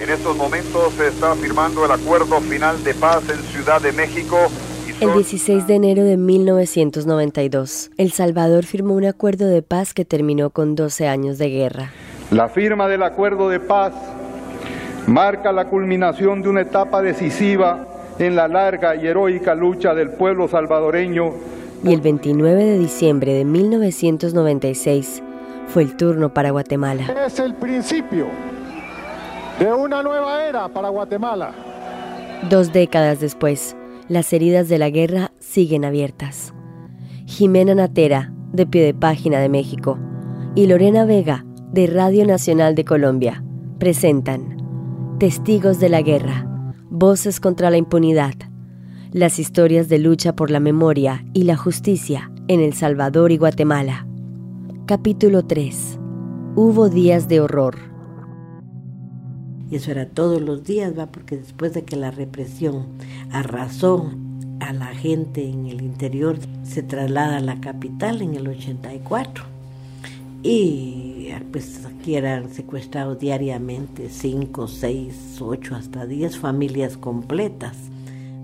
En estos momentos se está firmando el acuerdo final de paz en Ciudad de México. El 16 de enero de 1992, El Salvador firmó un acuerdo de paz que terminó con 12 años de guerra. La firma del acuerdo de paz marca la culminación de una etapa decisiva en la larga y heroica lucha del pueblo salvadoreño. Y el 29 de diciembre de 1996 fue el turno para Guatemala. Es el principio de una nueva era para Guatemala. Dos décadas después, las heridas de la guerra siguen abiertas. Jimena Natera, de Pie de Página de México, y Lorena Vega, de Radio Nacional de Colombia, presentan Testigos de la Guerra, Voces contra la Impunidad, las historias de lucha por la memoria y la justicia en El Salvador y Guatemala. Capítulo 3. Hubo días de horror. Y eso era todos los días, va, porque después de que la represión arrasó a la gente en el interior, se traslada a la capital en el 84. Y pues aquí eran secuestrados diariamente 5, 6, 8, hasta 10 familias completas.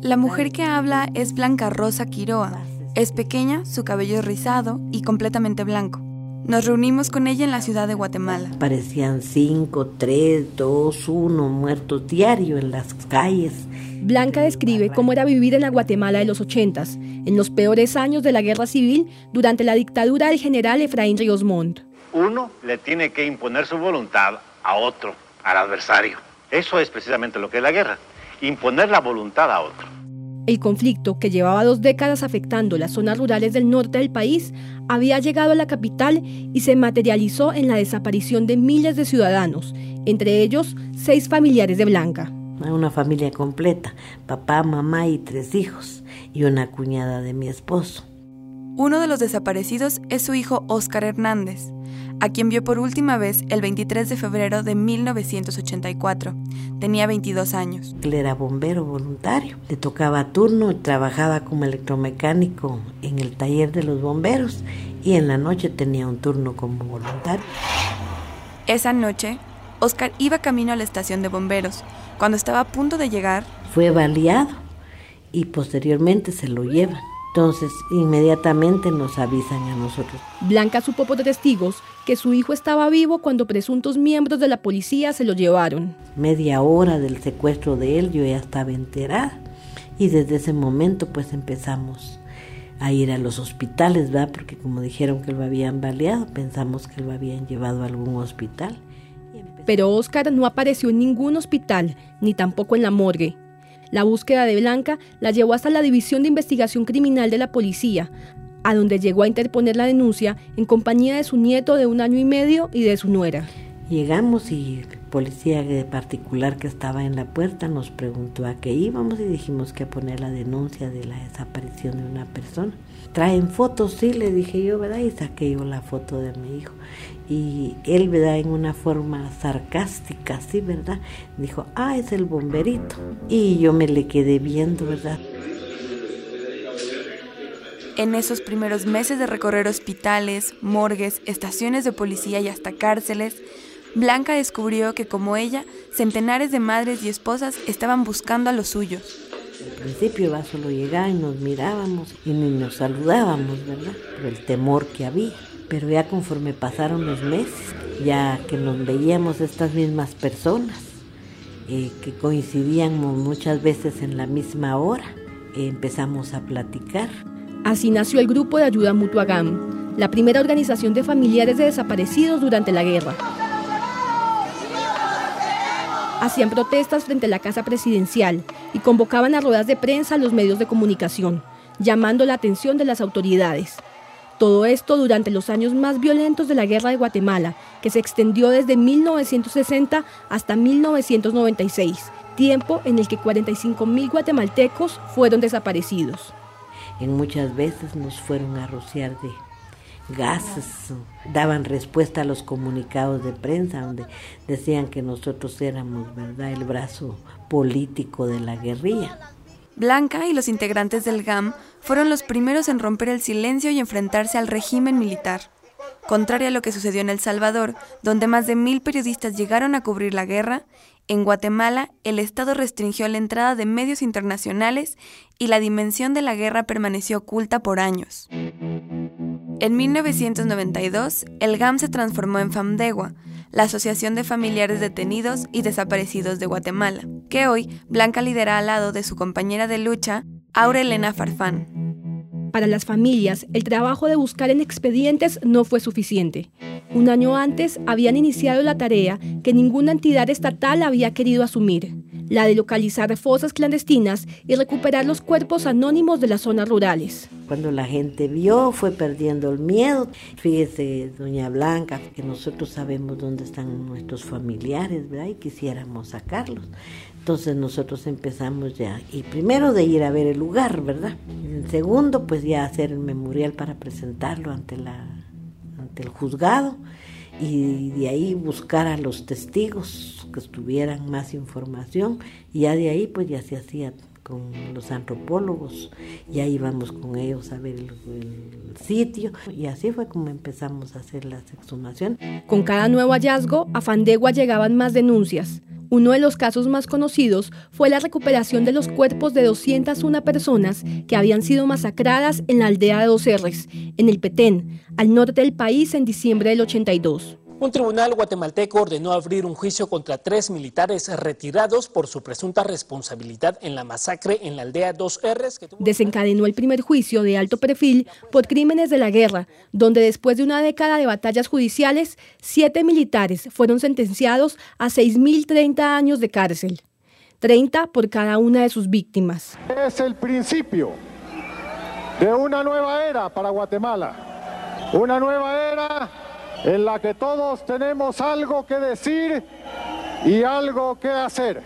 La mujer que habla es Blanca Rosa Quiroa. Es pequeña, su cabello es rizado y completamente blanco. Nos reunimos con ella en la ciudad de Guatemala. Parecían 5, 3, 2, 1 muertos diario en las calles. Blanca describe cómo era vivir en la Guatemala de los 80, en los peores años de la guerra civil durante la dictadura del general Efraín Ríos Montt. Uno le tiene que imponer su voluntad a otro, al adversario. Eso es precisamente lo que es la guerra, imponer la voluntad a otro. El conflicto, que llevaba dos décadas afectando las zonas rurales del norte del país, había llegado a la capital y se materializó en la desaparición de miles de ciudadanos, entre ellos seis familiares de Blanca. Una familia completa, papá, mamá y tres hijos, y una cuñada de mi esposo. Uno de los desaparecidos es su hijo Óscar Hernández, a quien vio por última vez el 23 de febrero de 1984. Tenía 22 años. Él era bombero voluntario, le tocaba turno trabajaba como electromecánico en el taller de los bomberos y en la noche tenía un turno como voluntario. Esa noche, Oscar iba camino a la estación de bomberos. Cuando estaba a punto de llegar, fue baleado y posteriormente se lo llevan. Entonces, inmediatamente nos avisan a nosotros. Blanca supo por testigos que su hijo estaba vivo cuando presuntos miembros de la policía se lo llevaron. Media hora del secuestro de él yo ya estaba enterada y desde ese momento pues empezamos a ir a los hospitales, ¿verdad? Porque como dijeron que lo habían baleado, pensamos que lo habían llevado a algún hospital. Pero Oscar no apareció en ningún hospital, ni tampoco en la morgue. La búsqueda de Blanca la llevó hasta la División de Investigación Criminal de la Policía, a donde llegó a interponer la denuncia en compañía de su nieto de un año y medio y de su nuera. Llegamos y el policía de particular que estaba en la puerta nos preguntó a qué íbamos y dijimos que a poner la denuncia de la desaparición de una persona. ¿Traen fotos? Sí, le dije yo, ¿verdad? Y saqué yo la foto de mi hijo. Y él, ¿verdad? En una forma sarcástica, sí, ¿verdad? Dijo, ah, es el bomberito. Y yo me le quedé viendo, ¿verdad? En esos primeros meses de recorrer hospitales, morgues, estaciones de policía y hasta cárceles, Blanca descubrió que como ella, centenares de madres y esposas estaban buscando a los suyos. Al principio iba solo llegar y nos mirábamos y ni nos saludábamos, ¿verdad? Por el temor que había. Pero ya conforme pasaron los meses, ya que nos veíamos estas mismas personas, eh, que coincidíamos muchas veces en la misma hora, eh, empezamos a platicar. Así nació el Grupo de Ayuda Mutua GAM, la primera organización de familiares de desaparecidos durante la guerra hacían protestas frente a la Casa Presidencial y convocaban a ruedas de prensa a los medios de comunicación, llamando la atención de las autoridades. Todo esto durante los años más violentos de la Guerra de Guatemala, que se extendió desde 1960 hasta 1996, tiempo en el que 45.000 guatemaltecos fueron desaparecidos. En muchas veces nos fueron a rociar de gases, daban respuesta a los comunicados de prensa donde decían que nosotros éramos, ¿verdad?, el brazo político de la guerrilla. Blanca y los integrantes del GAM fueron los primeros en romper el silencio y enfrentarse al régimen militar. Contrario a lo que sucedió en El Salvador, donde más de mil periodistas llegaron a cubrir la guerra, en Guatemala el Estado restringió la entrada de medios internacionales y la dimensión de la guerra permaneció oculta por años. En 1992, el GAM se transformó en FAMDEGUA, la Asociación de Familiares Detenidos y Desaparecidos de Guatemala, que hoy Blanca lidera al lado de su compañera de lucha, Aura Elena Farfán. Para las familias, el trabajo de buscar en expedientes no fue suficiente. Un año antes habían iniciado la tarea que ninguna entidad estatal había querido asumir, la de localizar fosas clandestinas y recuperar los cuerpos anónimos de las zonas rurales. Cuando la gente vio, fue perdiendo el miedo. Fíjese, doña Blanca, que nosotros sabemos dónde están nuestros familiares, ¿verdad? Y quisiéramos sacarlos. Entonces nosotros empezamos ya, y primero de ir a ver el lugar, ¿verdad? En segundo, pues ya hacer el memorial para presentarlo ante, la, ante el juzgado y de ahí buscar a los testigos que tuvieran más información y ya de ahí pues ya se hacía con los antropólogos, ya íbamos con ellos a ver el, sitio y así fue como empezamos a hacer la exhumación. Con cada nuevo hallazgo, a Fandegua llegaban más denuncias. Uno de los casos más conocidos fue la recuperación de los cuerpos de 201 personas que habían sido masacradas en la aldea de Dos R's, en el Petén, al norte del país en diciembre del 82. Un tribunal guatemalteco ordenó abrir un juicio contra tres militares retirados por su presunta responsabilidad en la masacre en la aldea 2R. Que tuvo... Desencadenó el primer juicio de alto perfil por crímenes de la guerra, donde después de una década de batallas judiciales, siete militares fueron sentenciados a 6.030 años de cárcel, 30 por cada una de sus víctimas. Es el principio de una nueva era para Guatemala, una nueva era en la que todos tenemos algo que decir y algo que hacer.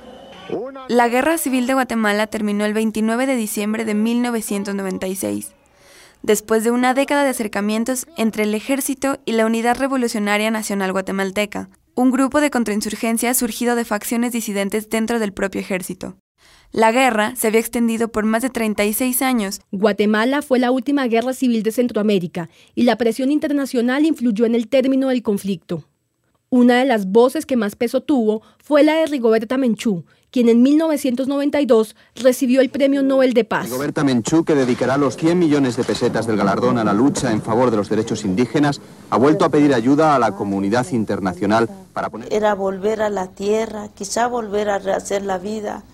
La Guerra Civil de Guatemala terminó el 29 de diciembre de 1996, después de una década de acercamientos entre el ejército y la Unidad Revolucionaria Nacional Guatemalteca, un grupo de contrainsurgencia surgido de facciones disidentes dentro del propio ejército. La guerra se había extendido por más de 36 años. Guatemala fue la última guerra civil de Centroamérica y la presión internacional influyó en el término del conflicto. Una de las voces que más peso tuvo fue la de Rigoberta Menchú, quien en 1992 recibió el Premio Nobel de Paz. Rigoberta Menchú, que dedicará los 100 millones de pesetas del galardón a la lucha en favor de los derechos indígenas, ha vuelto a pedir ayuda a la comunidad internacional para poner... Era volver a la tierra, quizá volver a rehacer la vida,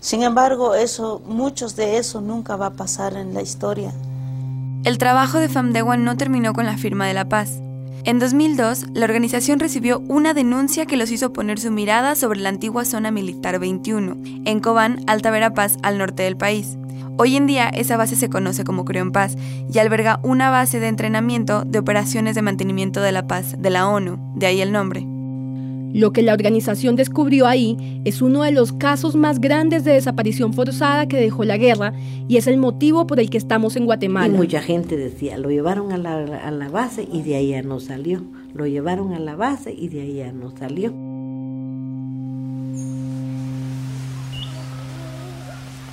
sin embargo, eso, muchos de eso nunca va a pasar en la historia. El trabajo de FAMDEGUA no terminó con la firma de la paz. En 2002, la organización recibió una denuncia que los hizo poner su mirada sobre la antigua zona militar 21, en Cobán, Alta Verapaz, al norte del país. Hoy en día esa base se conoce como Creón Paz y alberga una base de entrenamiento de operaciones de mantenimiento de la paz de la ONU, de ahí el nombre. Lo que la organización descubrió ahí es uno de los casos más grandes de desaparición forzada que dejó la guerra y es el motivo por el que estamos en Guatemala. Y mucha gente decía, lo llevaron a la, a la base y de ahí ya no salió. Lo llevaron a la base y de ahí ya no salió.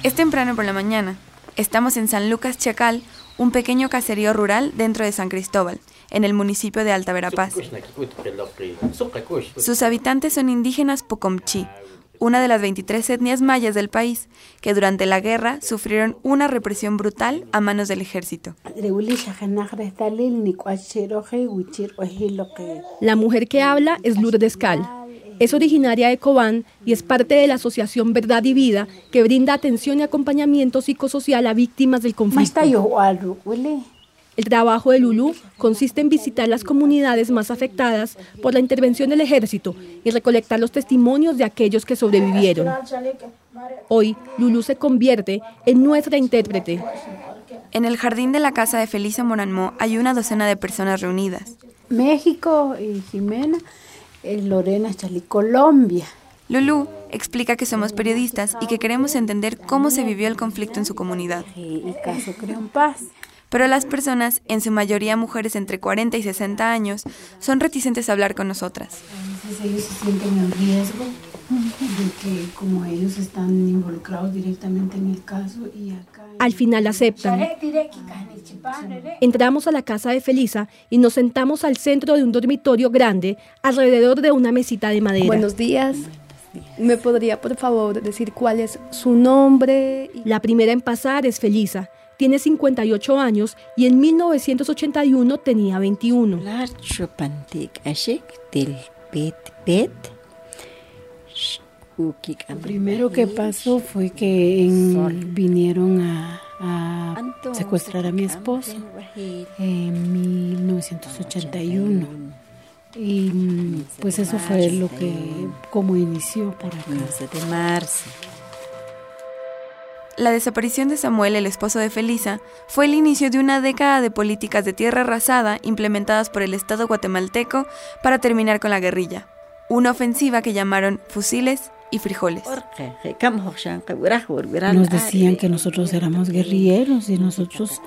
Es temprano por la mañana. Estamos en San Lucas Chacal, un pequeño caserío rural dentro de San Cristóbal, en el municipio de Alta Verapaz. Sus habitantes son indígenas Pocomchi, una de las 23 etnias mayas del país, que durante la guerra sufrieron una represión brutal a manos del ejército. La mujer que habla es Lourdes Cal. Es originaria de Cobán y es parte de la asociación Verdad y Vida que brinda atención y acompañamiento psicosocial a víctimas del conflicto. El trabajo de Lulú consiste en visitar las comunidades más afectadas por la intervención del ejército y recolectar los testimonios de aquellos que sobrevivieron. Hoy, Lulú se convierte en nuestra intérprete. En el jardín de la casa de Felisa Moranmó hay una docena de personas reunidas. México y Jimena, Lorena Chalí, Colombia. Lulú explica que somos periodistas y que queremos entender cómo se vivió el conflicto en su comunidad. El caso Creón Paz pero las personas, en su mayoría mujeres entre 40 y 60 años, son reticentes a hablar con nosotras. ellos se sienten en riesgo de que como ellos están involucrados directamente en el caso y acá... Al final aceptan. Entramos a la casa de Felisa y nos sentamos al centro de un dormitorio grande alrededor de una mesita de madera. Buenos días. ¿Me podría, por favor, decir cuál es su nombre? La primera en pasar es Felisa. Tiene 58 años y en 1981 tenía 21. Lo primero que pasó fue que vinieron a, secuestrar a mi esposo en 1981. Y pues eso fue lo que, como inició por acá. de marzo. La desaparición de Samuel, el esposo de Felisa, fue el inicio de una década de políticas de tierra arrasada implementadas por el Estado guatemalteco para terminar con la guerrilla. Una ofensiva que llamaron fusiles y frijoles. Nos decían que nosotros éramos guerrilleros y nosotros,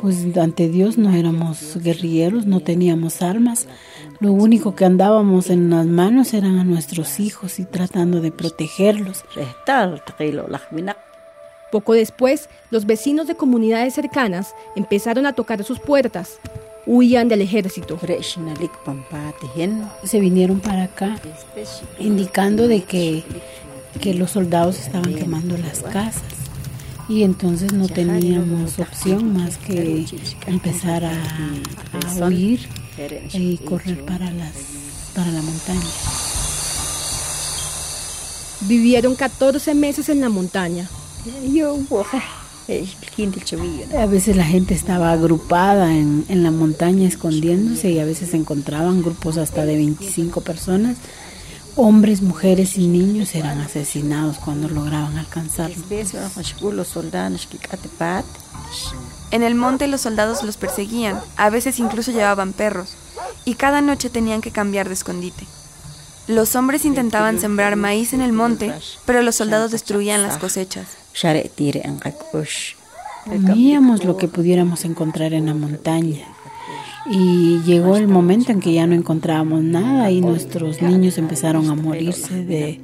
pues ante Dios no éramos guerrilleros, no teníamos armas. Lo único que andábamos en las manos eran a nuestros hijos y tratando de protegerlos. Poco después, los vecinos de comunidades cercanas empezaron a tocar sus puertas. Huían del ejército. Se vinieron para acá indicando de que, que los soldados estaban quemando las casas y entonces no teníamos opción más que empezar a, a huir y correr para, las, para la montaña. Vivieron 14 meses en la montaña. A veces la gente estaba agrupada en, en, la montaña escondiéndose y a veces se encontraban grupos hasta de 25 personas. Hombres, mujeres y niños eran asesinados cuando lograban alcanzarlo. En el monte los soldados los perseguían, a veces incluso llevaban perros, y cada noche tenían que cambiar de escondite. Los hombres intentaban sembrar maíz en el monte, pero los soldados destruían las cosechas. Comíamos lo que pudiéramos encontrar en la montaña. Y llegó el momento en que ya no encontrábamos nada y nuestros niños empezaron a morirse de,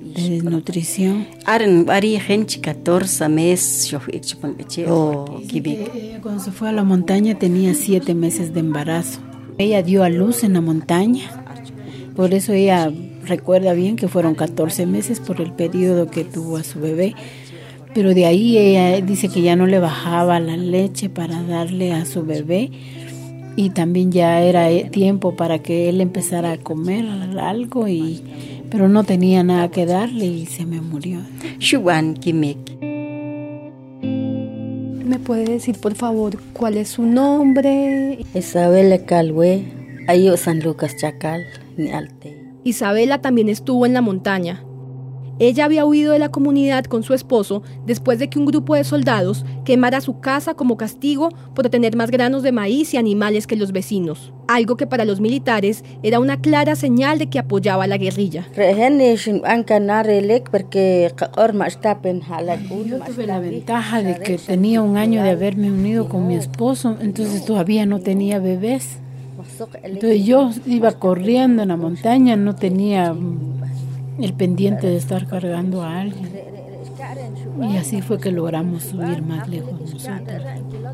de desnutrición. Cuando se fue a la montaña tenía siete meses de embarazo. Ella dio a luz en la montaña por eso ella recuerda bien que fueron 14 meses por el periodo que tuvo a su bebé. Pero de ahí ella dice que ya no le bajaba la leche para darle a su bebé y también ya era tiempo para que él empezara a comer algo y pero no tenía nada que darle y se me murió. ¿Me puede decir por favor cuál es su nombre? Isabel Calwe, Ayo San Lucas Chacal. Isabela también estuvo en la montaña. Ella había huido de la comunidad con su esposo después de que un grupo de soldados quemara su casa como castigo por tener más granos de maíz y animales que los vecinos, algo que para los militares era una clara señal de que apoyaba a la guerrilla. Yo tuve la ventaja de que tenía un año de haberme unido con mi esposo, entonces todavía no tenía bebés. Entonces yo iba corriendo en la montaña, no tenía el pendiente de estar cargando a alguien. Y así fue que logramos subir más lejos nosotros.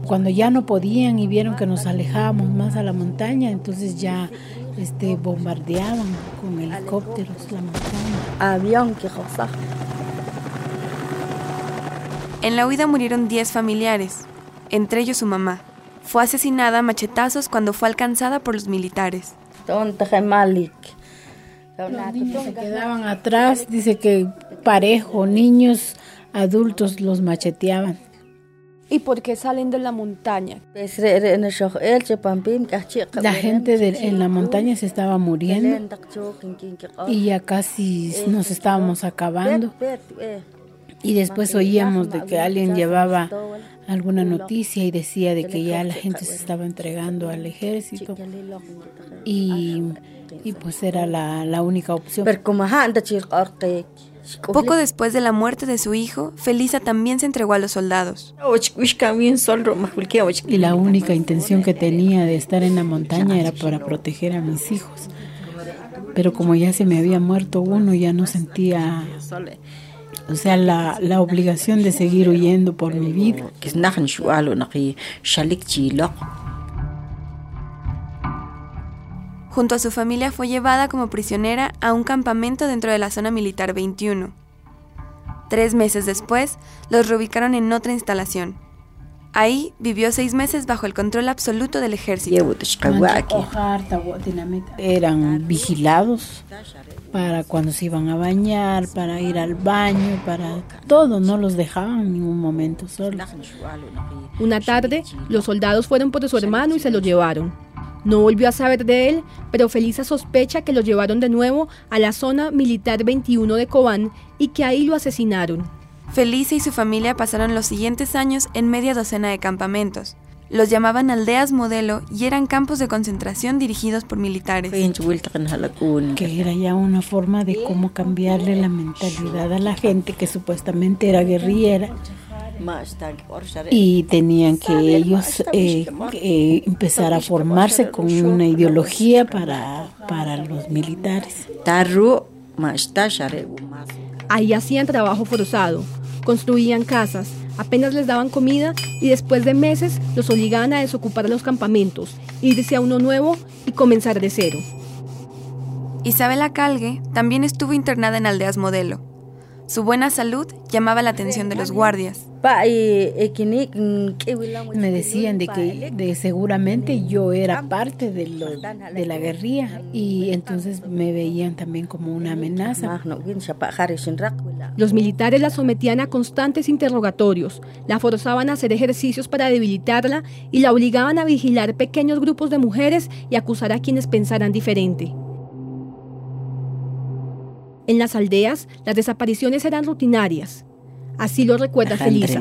Cuando ya no podían y vieron que nos alejábamos más a la montaña, entonces ya este, bombardeaban con helicópteros la montaña. Avión que En la huida murieron 10 familiares, entre ellos su mamá. Fue asesinada a machetazos cuando fue alcanzada por los militares. Los niños se quedaban atrás, dice que parejo, niños, adultos los macheteaban. ¿Y por qué salen de la montaña? La gente en la montaña se estaba muriendo y ya casi nos estábamos acabando. Y después oíamos de que alguien llevaba alguna noticia y decía de que ya la gente se estaba entregando al ejército y, y pues era la, la única opción. Poco después de la muerte de su hijo, Felisa también se entregó a los soldados. Y la única intención que tenía de estar en la montaña era para proteger a mis hijos. pero como ya se me había muerto uno, ya no sentía, o sea, la, la obligación de seguir huyendo por mi vida. Junto a su familia fue llevada como prisionera a un campamento dentro de la zona militar 21. Tres meses después, los reubicaron en otra instalación. Ahí vivió seis meses bajo el control absoluto del ejército. Eran vigilados para cuando se iban a bañar, para ir al baño, para todo, no los dejaban en ningún momento solos. Una tarde, los soldados fueron por su hermano y se lo llevaron. No volvió a saber de él, pero Felisa sospecha que lo llevaron de nuevo a la zona militar 21 de Cobán y que ahí lo asesinaron. Felisa y su familia pasaron los siguientes años en media docena de campamentos. Los llamaban aldeas modelo y eran campos de concentración dirigidos por militares. Que era ya una forma de cómo cambiarle la mentalidad a la gente que supuestamente era guerrillera y tenían que ellos eh, eh, empezar a formarse con una ideología para, para los militares. Ahí hacían trabajo forzado, construían casas, apenas les daban comida y después de meses los obligaban a desocupar los campamentos, irse a uno nuevo y comenzar de cero. Isabela Calgue también estuvo internada en aldeas modelo su buena salud llamaba la atención de los guardias. Me decían de que de seguramente yo era parte de, de la guerrilla y entonces me veían también como una amenaza. Los militares la sometían a constantes interrogatorios, la forzaban a hacer ejercicios para debilitarla y la obligaban a vigilar pequeños grupos de mujeres y acusar a quienes pensaran diferente. En las aldeas, las desapariciones eran rutinarias. Así lo recuerda Felisa.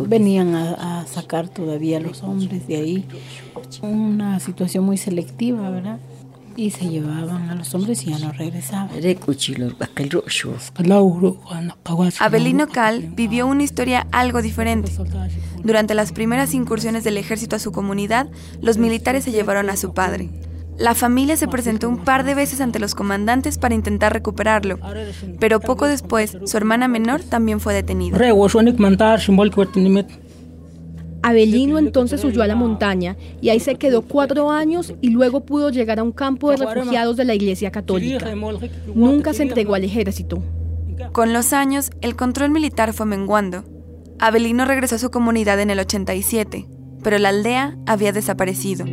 Venían a, sacar todavía a los hombres de ahí. Una situación muy selectiva, ¿verdad? Y se llevaban a los hombres y ya no regresaban. Abelino Cal vivió una historia algo diferente. Durante las primeras incursiones del ejército a su comunidad, los militares se llevaron a su padre. La familia se presentó un par de veces ante los comandantes para intentar recuperarlo, pero poco después su hermana menor también fue detenida. Abelino entonces huyó a la montaña y ahí se quedó cuatro años y luego pudo llegar a un campo de refugiados de la Iglesia Católica. Nunca se entregó al ejército. Con los años, el control militar fue menguando. Abelino regresó a su comunidad en el 87, pero la aldea había desaparecido.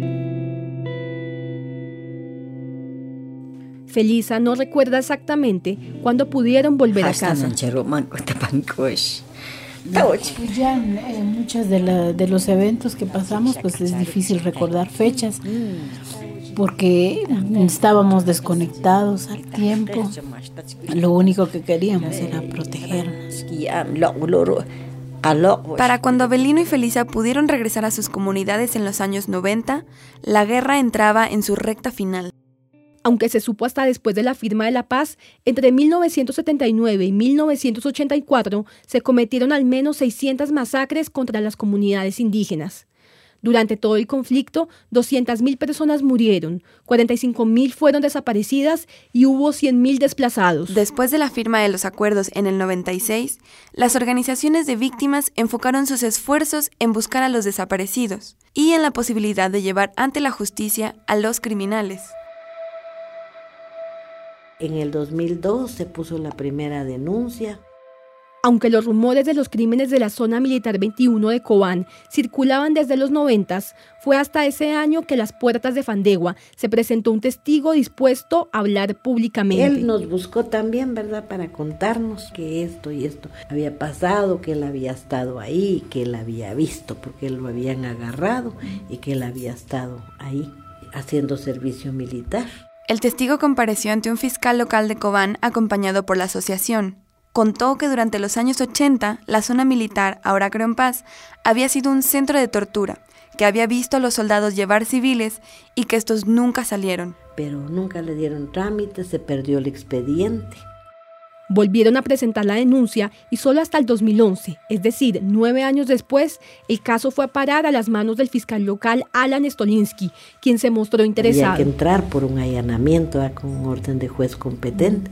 Felisa no recuerda exactamente cuándo pudieron volver a casa. Pues ya en muchos de, de, los eventos que pasamos, pues es difícil recordar fechas, porque estábamos desconectados al tiempo. Lo único que queríamos era protegernos. Para cuando Abelino y Felisa pudieron regresar a sus comunidades en los años 90, la guerra entraba en su recta final aunque se supo hasta después de la firma de la paz, entre 1979 y 1984 se cometieron al menos 600 masacres contra las comunidades indígenas. Durante todo el conflicto, 200.000 personas murieron, 45.000 fueron desaparecidas y hubo 100.000 desplazados. Después de la firma de los acuerdos en el 96, las organizaciones de víctimas enfocaron sus esfuerzos en buscar a los desaparecidos y en la posibilidad de llevar ante la justicia a los criminales. En el 2002 se puso la primera denuncia. Aunque los rumores de los crímenes de la zona militar 21 de Cobán circulaban desde los 90, fue hasta ese año que las puertas de Fandegua se presentó un testigo dispuesto a hablar públicamente. Él nos buscó también, ¿verdad?, para contarnos que esto y esto había pasado, que él había estado ahí, que él había visto, porque lo habían agarrado y que él había estado ahí haciendo servicio militar. El testigo compareció ante un fiscal local de Cobán acompañado por la asociación. Contó que durante los años 80 la zona militar, ahora creo en paz, había sido un centro de tortura, que había visto a los soldados llevar civiles y que estos nunca salieron. Pero nunca le dieron trámite, se perdió el expediente. Volvieron a presentar la denuncia y solo hasta el 2011, es decir, nueve años después, el caso fue a parar a las manos del fiscal local Alan Stolinsky, quien se mostró interesado. Había que entrar por un allanamiento ah, con orden de juez competente.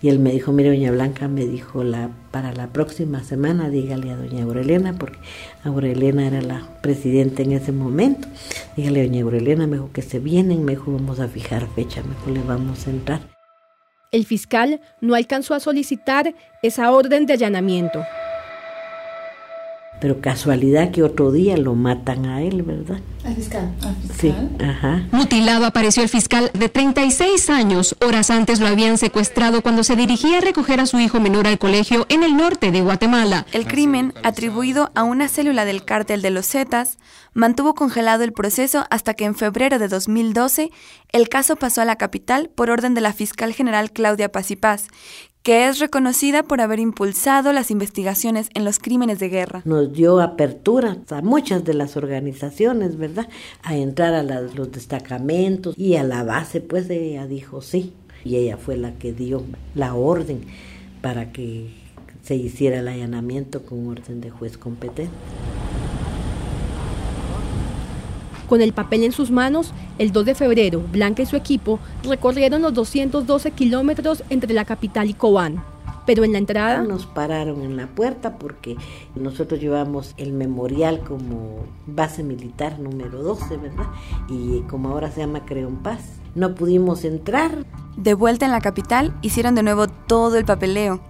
Y él me dijo, mire, doña Blanca me dijo, la, para la próxima semana dígale a doña Aurelena, porque Aurelena era la presidenta en ese momento. Dígale a doña Aurelena, me dijo que se vienen, me dijo, vamos a fijar fecha, mejor le vamos a entrar. El fiscal no alcanzó a solicitar esa orden de allanamiento. Pero casualidad que otro día lo matan a él, ¿verdad? ¿Al fiscal? Sí, ajá. Mutilado apareció el fiscal de 36 años. Horas antes lo habían secuestrado cuando se dirigía a recoger a su hijo menor al colegio en el norte de Guatemala. El crimen, atribuido a una célula del cártel de los Zetas, mantuvo congelado el proceso hasta que en febrero de 2012 el caso pasó a la capital por orden de la fiscal general Claudia Paz que es reconocida por haber impulsado las investigaciones en los crímenes de guerra. Nos dio apertura a muchas de las organizaciones, ¿verdad? A entrar a los destacamentos y a la base, pues ella dijo sí. Y ella fue la que dio la orden para que se hiciera el allanamiento con orden de juez competente. Con el papel en sus manos, el 2 de febrero, Blanca y su equipo recorrieron los 212 kilómetros entre la capital y Cobán. Pero en la entrada... Nos pararon en la puerta porque nosotros llevamos el memorial como base militar número 12, ¿verdad? Y como ahora se llama Creón Paz. No pudimos entrar. De vuelta en la capital, hicieron de nuevo todo el papeleo.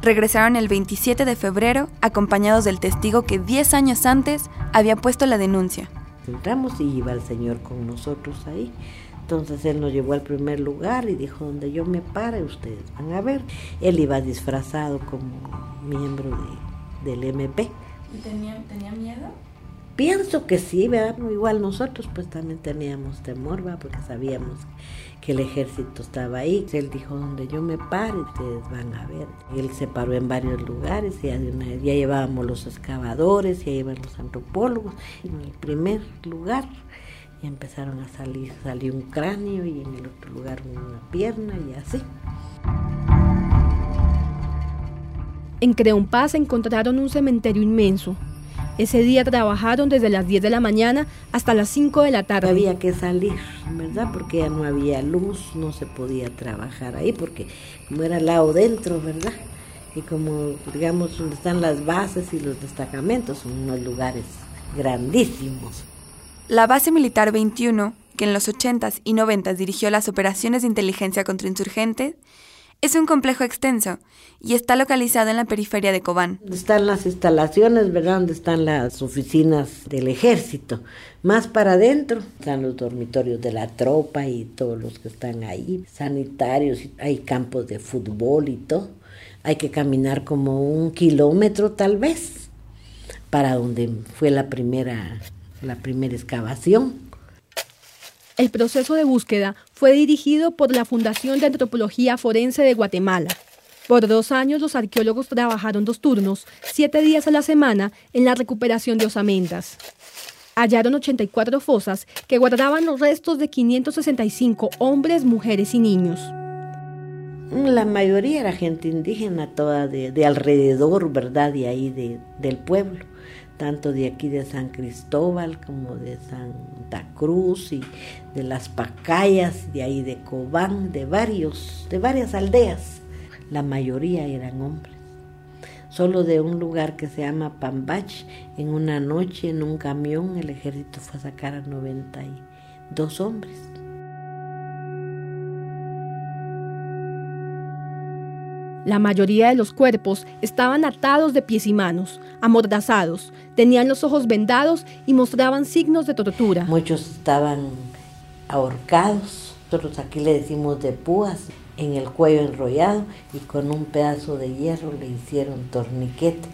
Regresaron el 27 de febrero acompañados del testigo que 10 años antes había puesto la denuncia. Entramos y iba el Señor con nosotros ahí. Entonces él nos llevó al primer lugar y dijo, donde yo me pare, ustedes van a ver. Él iba disfrazado como miembro de, del MP. ¿Y tenía, tenía miedo? Pienso que sí, ¿verdad? igual nosotros pues también teníamos temor, ¿verdad? Porque sabíamos que el ejército estaba ahí. Él dijo, donde yo me pare, ustedes van a ver. Él se paró en varios lugares, ya, ya llevábamos los excavadores, ya llevaban los antropólogos. En el primer lugar y empezaron a salir, salió un cráneo y en el otro lugar una pierna y así. En Creón Paz encontraron un cementerio inmenso, ese día trabajaron desde las 10 de la mañana hasta las 5 de la tarde. Había que salir, ¿verdad? Porque ya no había luz, no se podía trabajar ahí, porque como era al lado dentro, ¿verdad? Y como, digamos, donde están las bases y los destacamentos, son unos lugares grandísimos. La base militar 21, que en los 80s y 90s dirigió las operaciones de inteligencia contra insurgentes, es un complejo extenso y está localizado en la periferia de Cobán. Están las instalaciones, ¿verdad? Donde están las oficinas del ejército. Más para adentro están los dormitorios de la tropa y todos los que están ahí, sanitarios, hay campos de fútbol y todo. Hay que caminar como un kilómetro tal vez para donde fue la primera, la primera excavación. El proceso de búsqueda fue dirigido por la Fundación de Antropología Forense de Guatemala. Por dos años los arqueólogos trabajaron dos turnos, siete días a la semana, en la recuperación de osamentas. Hallaron 84 fosas que guardaban los restos de 565 hombres, mujeres y niños. La mayoría era gente indígena, toda de, alrededor, ¿verdad? De ahí, del pueblo tanto de aquí de San Cristóbal como de Santa Cruz y de las Pacayas, de ahí de Cobán, de varios, de varias aldeas. La mayoría eran hombres. Solo de un lugar que se llama Pambach, en una noche en un camión el ejército fue a sacar a 92 hombres. La mayoría de los cuerpos estaban atados de pies y manos, amordazados, tenían los ojos vendados y mostraban signos de tortura. Muchos estaban ahorcados, nosotros aquí le decimos de púas, en el cuello enrollado y con un pedazo de hierro le hicieron torniquete.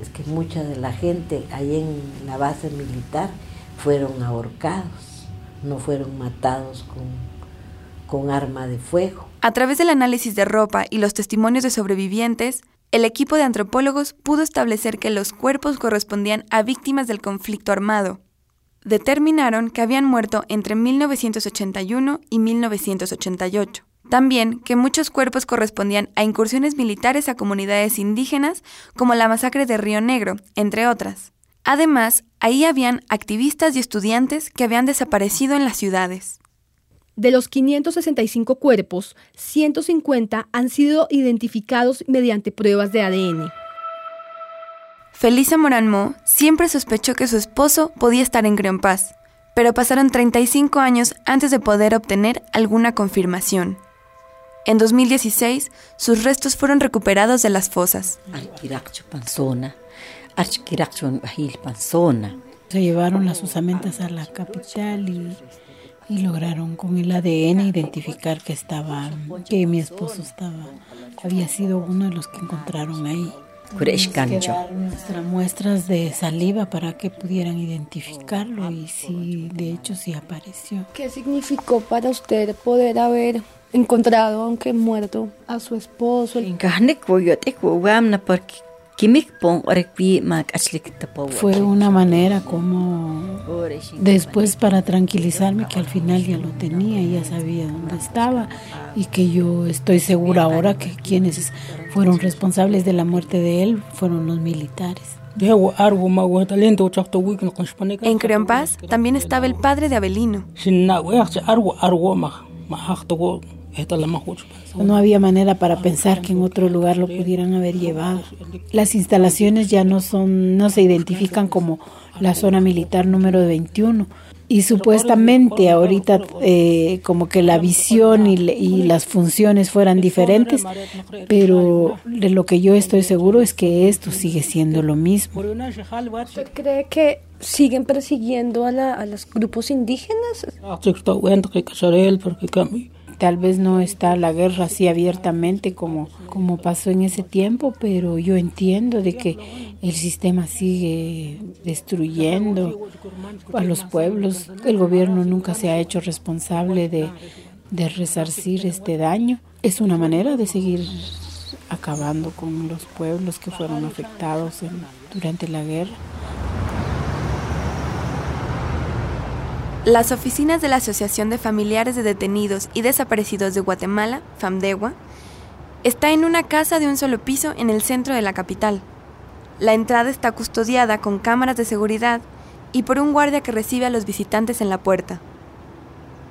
Es que mucha de la gente ahí en la base militar fueron ahorcados, no fueron matados con, con arma de fuego. A través del análisis de ropa y los testimonios de sobrevivientes, el equipo de antropólogos pudo establecer que los cuerpos correspondían a víctimas del conflicto armado. Determinaron que habían muerto entre 1981 y 1988. También que muchos cuerpos correspondían a incursiones militares a comunidades indígenas, como la masacre de Río Negro, entre otras. Además, ahí habían activistas y estudiantes que habían desaparecido en las ciudades. De los 565 cuerpos, 150 han sido identificados mediante pruebas de ADN. Felisa Moranmo siempre sospechó que su esposo podía estar en Creonpaz, pero pasaron 35 años antes de poder obtener alguna confirmación. En 2016, sus restos fueron recuperados de las fosas. Se llevaron las usamentas a la capital y, y lograron con el ADN identificar que estaba, que mi esposo estaba, había sido uno de los que encontraron ahí. Nuestras muestras de saliva para que pudieran identificarlo y si de hecho sí apareció. ¿Qué significó para usted poder haber encontrado, aunque muerto, a su esposo? Fue una manera como después para tranquilizarme que al final ya lo tenía, ya sabía dónde estaba y que yo estoy segura ahora que quienes fueron responsables de la muerte de él fueron los militares. En Creonpaz también estaba el padre de Abelino. No había manera para pensar que en otro lugar lo pudieran haber llevado. Las instalaciones ya no son, no se identifican como la zona militar número 21. Y supuestamente ahorita eh, como que la visión y, y, las funciones fueran diferentes, pero de lo que yo estoy seguro es que esto sigue siendo lo mismo. ¿Usted cree que siguen persiguiendo a, la, a los grupos indígenas? Tal vez no está la guerra así abiertamente como, como pasó en ese tiempo, pero yo entiendo de que el sistema sigue destruyendo a los pueblos. El gobierno nunca se ha hecho responsable de, de resarcir este daño. Es una manera de seguir acabando con los pueblos que fueron afectados durante la guerra. Las oficinas de la Asociación de Familiares de Detenidos y Desaparecidos de Guatemala, FAMDEGUA, está en una casa de un solo piso en el centro de la capital. La entrada está custodiada con cámaras de seguridad y por un guardia que recibe a los visitantes en la puerta.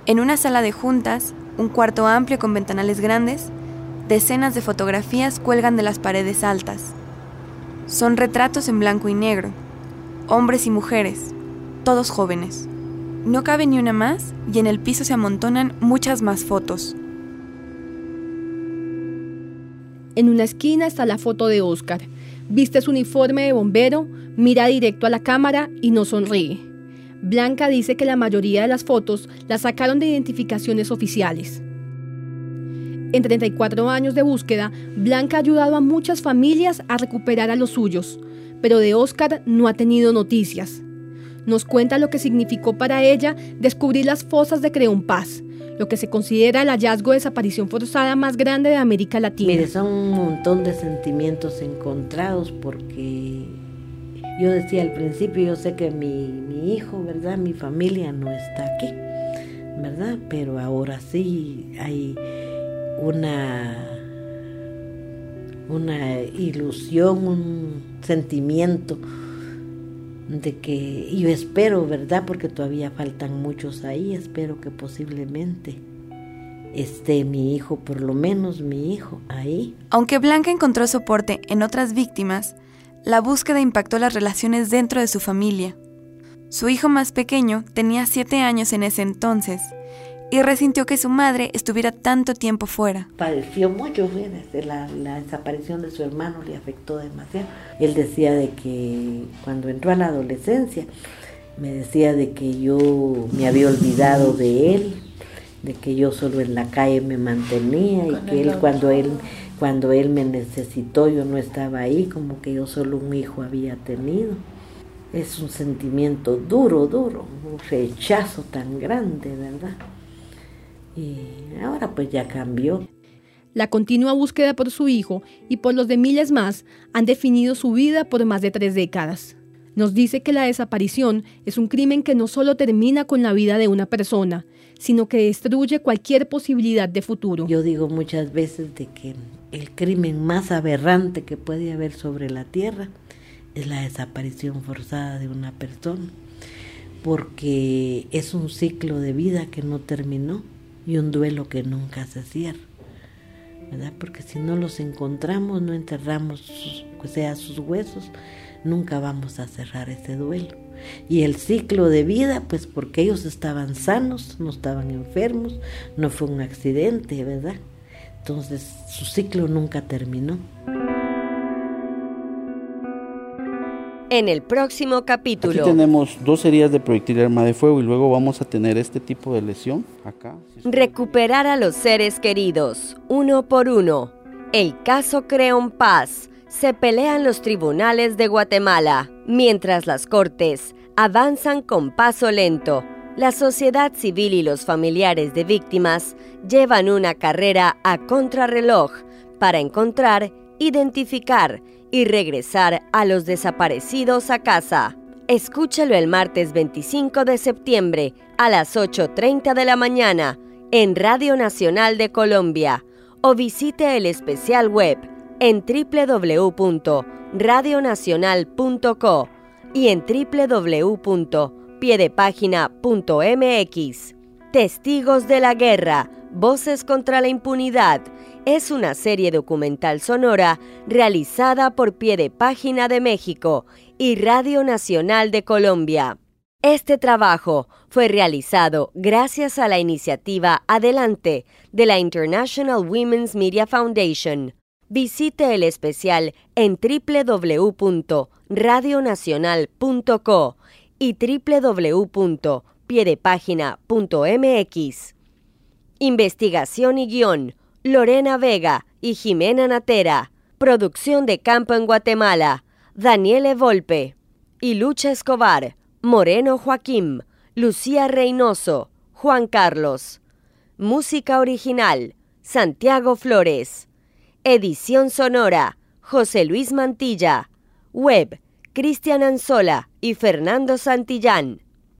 En una sala de juntas, un cuarto amplio con ventanales grandes, decenas de fotografías cuelgan de las paredes altas. Son retratos en blanco y negro, hombres y mujeres, todos jóvenes. No cabe ni una más y en el piso se amontonan muchas más fotos. En una esquina está la foto de Oscar. Viste su uniforme de bombero, mira directo a la cámara y no sonríe. Blanca dice que la mayoría de las fotos las sacaron de identificaciones oficiales. En 34 años de búsqueda, Blanca ha ayudado a muchas familias a recuperar a los suyos, pero de Oscar no ha tenido noticias. Nos cuenta lo que significó para ella descubrir las fosas de Creón Paz, lo que se considera el hallazgo de desaparición forzada más grande de América Latina. Mire, son un montón de sentimientos encontrados porque yo decía al principio, yo sé que mi, mi hijo, ¿verdad? Mi familia no está aquí, ¿verdad? Pero ahora sí hay una, una ilusión, un sentimiento de que yo espero, ¿verdad? Porque todavía faltan muchos ahí, espero que posiblemente esté mi hijo, por lo menos mi hijo, ahí. Aunque Blanca encontró soporte en otras víctimas, la búsqueda impactó las relaciones dentro de su familia. Su hijo más pequeño tenía siete años en ese entonces y resintió que su madre estuviera tanto tiempo fuera. Padeció mucho, fíjese, la, la desaparición de su hermano le afectó demasiado. Él decía de que cuando entró a la adolescencia, me decía de que yo me había olvidado de él, de que yo solo en la calle me mantenía y que él cuando él cuando él me necesitó yo no estaba ahí, como que yo solo un hijo había tenido. Es un sentimiento duro, duro, un rechazo tan grande, ¿verdad? Y ahora pues ya cambió. La continua búsqueda por su hijo y por los de miles más han definido su vida por más de tres décadas. Nos dice que la desaparición es un crimen que no solo termina con la vida de una persona, sino que destruye cualquier posibilidad de futuro. Yo digo muchas veces de que el crimen más aberrante que puede haber sobre la tierra es la desaparición forzada de una persona, porque es un ciclo de vida que no terminó y un duelo que nunca se cierra. ¿verdad? Porque si no los encontramos, no enterramos o sea, sus huesos, nunca vamos a cerrar ese duelo. Y el ciclo de vida, pues porque ellos estaban sanos, no estaban enfermos, no fue un accidente, ¿verdad? Entonces su ciclo nunca terminó. En el próximo capítulo. Aquí tenemos dos heridas de proyectil arma de fuego y luego vamos a tener este tipo de lesión acá. Recuperar a los seres queridos, uno por uno. El caso Creon Paz. Se pelean los tribunales de Guatemala, mientras las cortes avanzan con paso lento. La sociedad civil y los familiares de víctimas llevan una carrera a contrarreloj para encontrar, identificar y regresar a los desaparecidos a casa. Escúchalo el martes 25 de septiembre a las 8.30 de la mañana en Radio Nacional de Colombia o visite el especial web en www.radionacional.co y en www.piedepagina.mx. Testigos de la Guerra, Voces contra la Impunidad es una serie documental sonora realizada por Pie de Página de México y Radio Nacional de Colombia. Este trabajo fue realizado gracias a la iniciativa Adelante de la International Women's Media Foundation. Visite el especial en www.radionacional.co y www.piedepagina.mx. Investigación y guion Lorena Vega y Jimena Natera. Producción de campo en Guatemala. Daniele Volpe. Y Lucha Escobar. Moreno Joaquín. Lucía Reynoso. Juan Carlos. Música original. Santiago Flores. Edición sonora. José Luis Mantilla. Web. Cristian Anzola y Fernando Santillán.